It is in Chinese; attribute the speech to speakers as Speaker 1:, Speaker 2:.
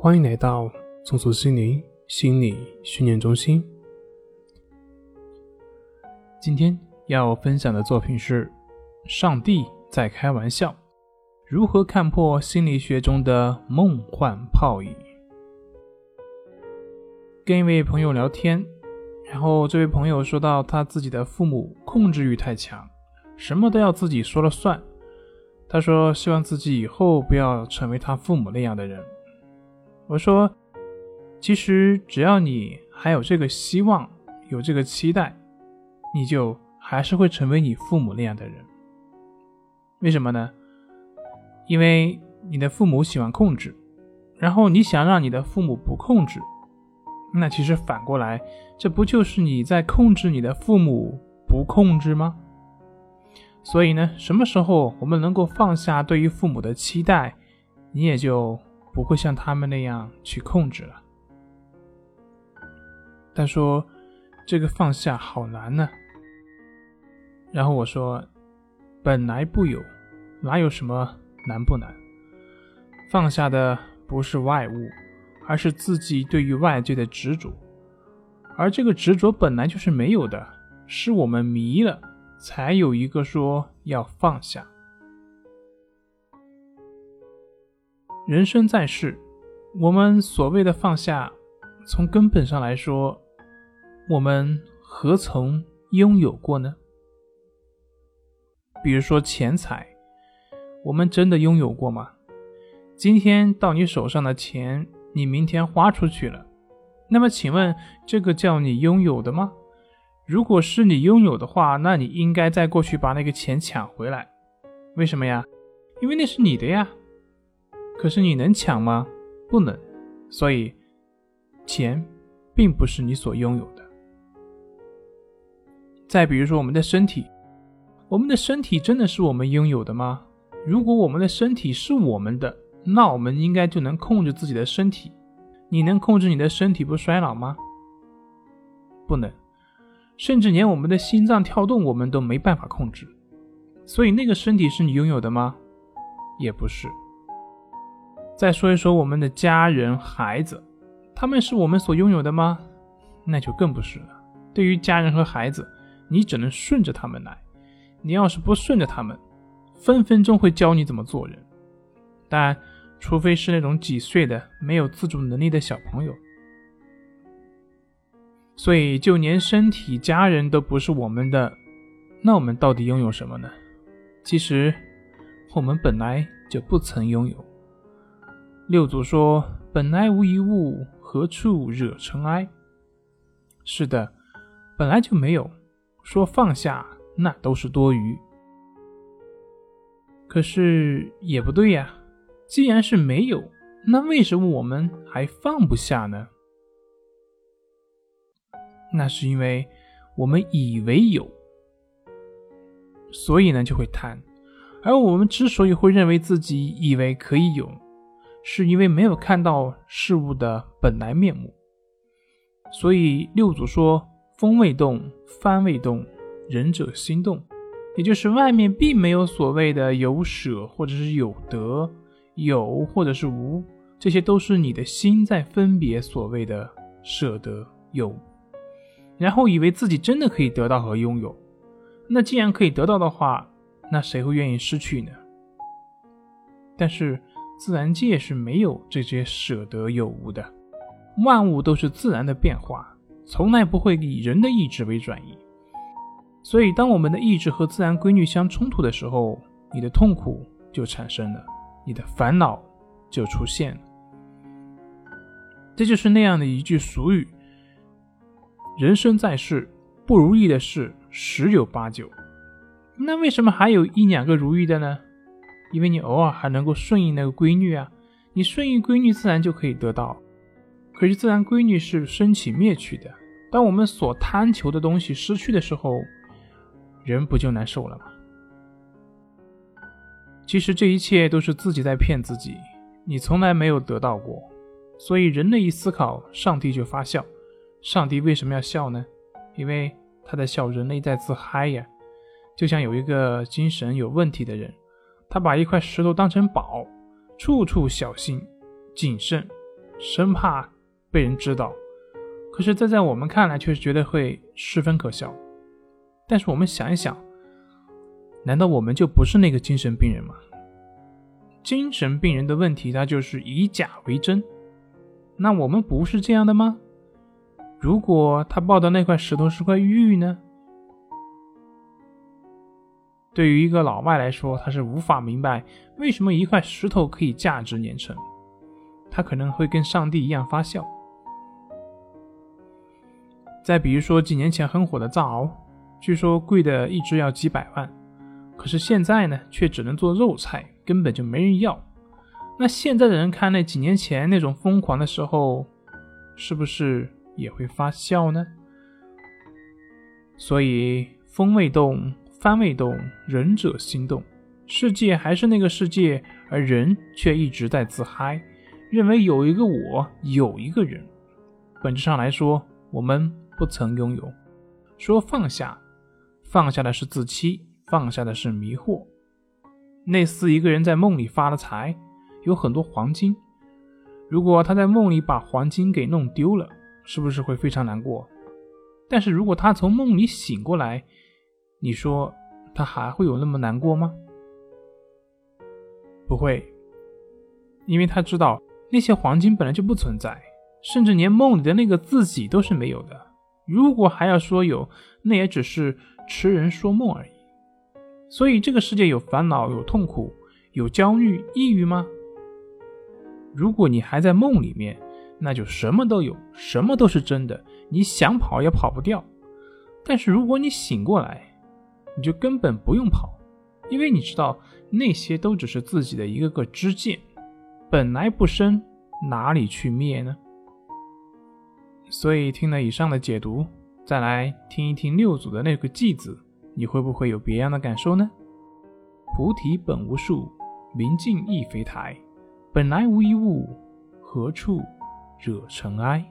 Speaker 1: 欢迎来到松鼠心灵心理训练中心。今天要分享的作品是《上帝在开玩笑》，如何看破心理学中的梦幻泡影？跟一位朋友聊天，然后这位朋友说到他自己的父母控制欲太强，什么都要自己说了算。他说希望自己以后不要成为他父母那样的人。我说，其实只要你还有这个希望，有这个期待，你就还是会成为你父母那样的人。为什么呢？因为你的父母喜欢控制，然后你想让你的父母不控制，那其实反过来，这不就是你在控制你的父母不控制吗？所以呢，什么时候我们能够放下对于父母的期待，你也就。不会像他们那样去控制了。他说：“这个放下好难呢。”然后我说：“本来不有，哪有什么难不难？放下的不是外物，而是自己对于外界的执着。而这个执着本来就是没有的，是我们迷了，才有一个说要放下。”人生在世，我们所谓的放下，从根本上来说，我们何曾拥有过呢？比如说钱财，我们真的拥有过吗？今天到你手上的钱，你明天花出去了，那么请问，这个叫你拥有的吗？如果是你拥有的话，那你应该在过去把那个钱抢回来。为什么呀？因为那是你的呀。可是你能抢吗？不能，所以钱并不是你所拥有的。再比如说我们的身体，我们的身体真的是我们拥有的吗？如果我们的身体是我们的，那我们应该就能控制自己的身体。你能控制你的身体不衰老吗？不能，甚至连我们的心脏跳动我们都没办法控制。所以那个身体是你拥有的吗？也不是。再说一说我们的家人、孩子，他们是我们所拥有的吗？那就更不是了。对于家人和孩子，你只能顺着他们来。你要是不顺着他们，分分钟会教你怎么做人。但除非是那种几岁的没有自主能力的小朋友。所以，就连身体、家人都不是我们的，那我们到底拥有什么呢？其实，我们本来就不曾拥有。六祖说：“本来无一物，何处惹尘埃？”是的，本来就没有。说放下，那都是多余。可是也不对呀，既然是没有，那为什么我们还放不下呢？那是因为我们以为有，所以呢就会贪。而我们之所以会认为自己以为可以有，是因为没有看到事物的本来面目，所以六祖说：“风未动，幡未动，仁者心动。”也就是外面并没有所谓的有舍或者是有得，有或者是无，这些都是你的心在分别所谓的舍得有，然后以为自己真的可以得到和拥有。那既然可以得到的话，那谁会愿意失去呢？但是。自然界是没有这些舍得有无的，万物都是自然的变化，从来不会以人的意志为转移。所以，当我们的意志和自然规律相冲突的时候，你的痛苦就产生了，你的烦恼就出现了。这就是那样的一句俗语：“人生在世，不如意的事十有八九。”那为什么还有一两个如意的呢？因为你偶尔还能够顺应那个规律啊，你顺应规律，自然就可以得到。可是自然规律是升起灭去的，当我们所贪求的东西失去的时候，人不就难受了吗？其实这一切都是自己在骗自己，你从来没有得到过，所以人类一思考，上帝就发笑。上帝为什么要笑呢？因为他在笑人类在自嗨呀，就像有一个精神有问题的人。他把一块石头当成宝，处处小心谨慎，生怕被人知道。可是，这在我们看来却是觉得会十分可笑。但是我们想一想，难道我们就不是那个精神病人吗？精神病人的问题，他就是以假为真。那我们不是这样的吗？如果他抱的那块石头是块玉呢？对于一个老外来说，他是无法明白为什么一块石头可以价值连城。他可能会跟上帝一样发笑。再比如说，几年前很火的藏獒，据说贵的一只要几百万，可是现在呢，却只能做肉菜，根本就没人要。那现在的人看那几年前那种疯狂的时候，是不是也会发笑呢？所以风未动，帆未动，仁者心动。世界还是那个世界，而人却一直在自嗨，认为有一个我，有一个人。本质上来说，我们不曾拥有。说放下，放下的是自欺，放下的是迷惑。类似一个人在梦里发了财。有很多黄金，如果他在梦里把黄金给弄丢了，是不是会非常难过？但是如果他从梦里醒过来，你说他还会有那么难过吗？不会，因为他知道那些黄金本来就不存在，甚至连梦里的那个自己都是没有的。如果还要说有，那也只是痴人说梦而已。所以这个世界有烦恼、有痛苦、有焦虑、抑郁吗？如果你还在梦里面，那就什么都有，什么都是真的，你想跑也跑不掉。但是如果你醒过来，你就根本不用跑，因为你知道那些都只是自己的一个个支箭，本来不生，哪里去灭呢？所以听了以上的解读，再来听一听六祖的那个偈子，你会不会有别样的感受呢？菩提本无树，明镜亦非台。本来无一物，何处惹尘埃？